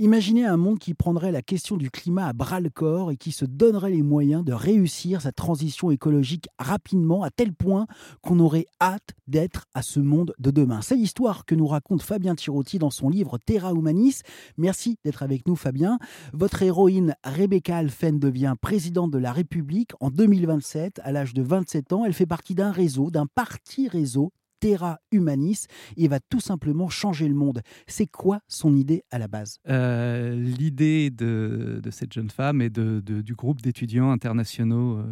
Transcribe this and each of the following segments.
Imaginez un monde qui prendrait la question du climat à bras le corps et qui se donnerait les moyens de réussir sa transition écologique rapidement à tel point qu'on aurait hâte d'être à ce monde de demain. C'est l'histoire que nous raconte Fabien Tirotti dans son livre Terra Humanis. Merci d'être avec nous Fabien. Votre héroïne Rebecca Alphen devient présidente de la République en 2027 à l'âge de 27 ans. Elle fait partie d'un réseau, d'un parti réseau Terra Humanis et va tout simplement changer le monde. C'est quoi son idée à la base? Euh, L'idée de, cette jeune femme et de, du groupe d'étudiants internationaux euh,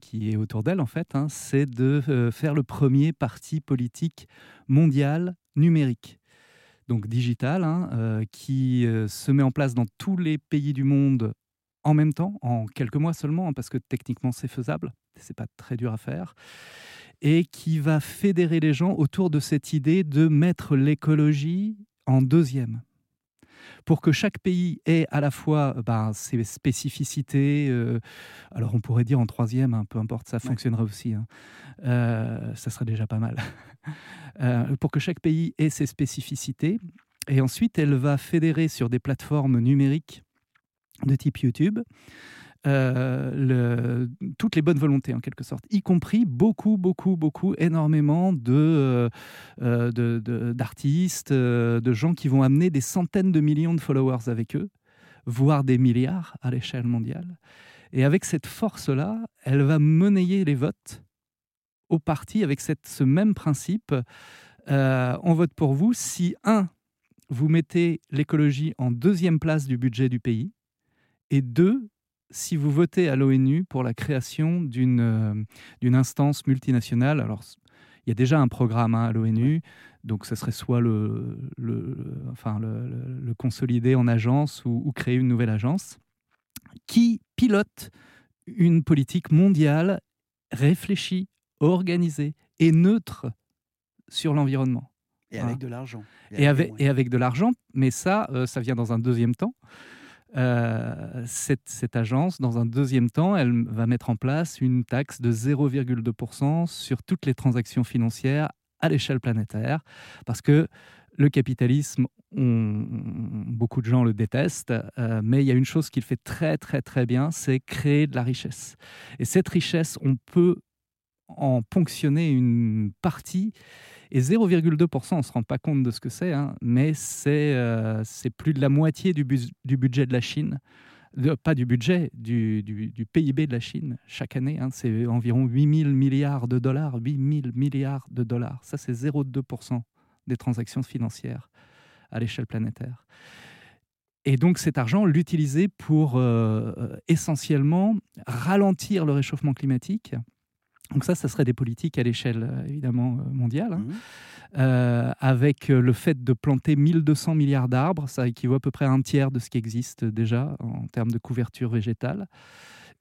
qui est autour d'elle, en fait, hein, c'est de euh, faire le premier parti politique mondial numérique. Donc digital, hein, qui se met en place dans tous les pays du monde en même temps, en quelques mois seulement, hein, parce que techniquement c'est faisable, c'est pas très dur à faire et qui va fédérer les gens autour de cette idée de mettre l'écologie en deuxième pour que chaque pays ait à la fois ben, ses spécificités, euh, alors on pourrait dire en troisième, hein, peu importe, ça fonctionnerait aussi, hein. euh, ça serait déjà pas mal, euh, pour que chaque pays ait ses spécificités, et ensuite elle va fédérer sur des plateformes numériques de type YouTube, euh, toutes les bonnes volontés en quelque sorte, y compris beaucoup, beaucoup, beaucoup, énormément de, euh, de, d'artistes, euh, de gens qui vont amener des centaines de millions de followers avec eux, voire des milliards à l'échelle mondiale. Et avec cette force-là, elle va monnayer les votes au parti avec ce même principe. on vote pour vous si, un, vous mettez l'écologie en deuxième place du budget du pays, et deux, si vous votez à l'ONU pour la création d'une euh, d'une instance multinationale, alors il y a déjà un programme hein, à l'ONU, donc ce serait soit le, le enfin, le, consolider en agence ou, créer une nouvelle agence, qui pilote une politique mondiale réfléchie, organisée et neutre sur l'environnement. Et avec de l'argent. Et, avec, et avec de l'argent, mais ça, euh, ça vient dans un deuxième temps. Euh, cette, agence, dans un deuxième temps, elle va mettre en place une taxe de 0,2% sur toutes les transactions financières à l'échelle planétaire, parce que le capitalisme, beaucoup de gens le détestent, euh, mais il y a une chose qu'il fait très très très bien, c'est créer de la richesse. Et cette richesse, on peut en ponctionner une partie et 0,2%, on ne se rend pas compte de ce que c'est, hein, mais euh, c'est plus de la moitié du, budget de la Chine. pas du budget, du, PIB de la Chine chaque année. Hein, c'est environ 8 000 milliards de dollars. 8 000 milliards de dollars. Ça, c'est 0,2% des transactions financières à l'échelle planétaire. Et donc cet argent, l'utiliser pour euh, essentiellement ralentir le réchauffement climatique donc ça, ça serait des politiques à l'échelle euh, évidemment euh, mondiale. Hein. Mmh. Euh, avec le fait de planter 1200 milliards d'arbres, ça équivaut à peu près à un tiers de ce qui existe déjà en termes de couverture végétale.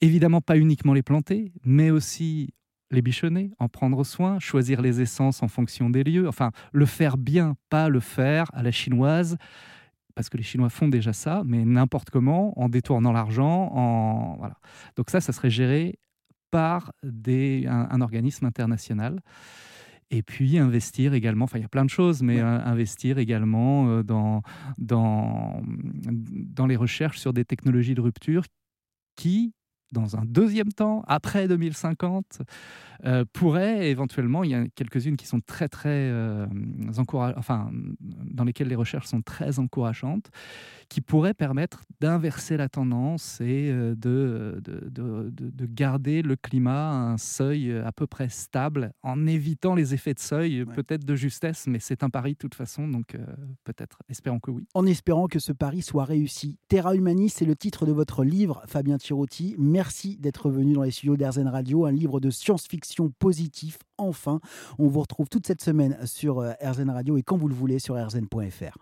Évidemment, pas uniquement les planter, mais aussi les bichonner, en prendre soin, choisir les essences en fonction des lieux, enfin le faire bien, pas le faire à la chinoise, parce que les Chinois font déjà ça, mais n'importe comment, en détournant l'argent, en voilà. Donc ça, ça serait géré par des, un, organisme international. Et puis investir également, enfin il y a plein de choses, mais investir également euh, dans, dans, dans les recherches sur des technologies de rupture qui, dans un deuxième temps, après 2050, euh, pourrait éventuellement, il y a quelques-unes qui sont très très euh, enfin dans lesquelles les recherches sont très encourageantes, qui pourraient permettre d'inverser la tendance et euh, de, de, de, garder le climat à un seuil à peu près stable, en évitant les effets de seuil, peut-être de justesse, mais c'est un pari de toute façon, donc peut-être, espérons que oui. En espérant que ce pari soit réussi. Terra Humanis, c'est le titre de votre livre, Fabien Tirotti. Merci d'être venu dans les studios d'Airzen Radio, un livre de science-fiction positif. Enfin, on vous retrouve toute cette semaine sur euh, RZN Radio et quand vous le voulez sur rzn.fr.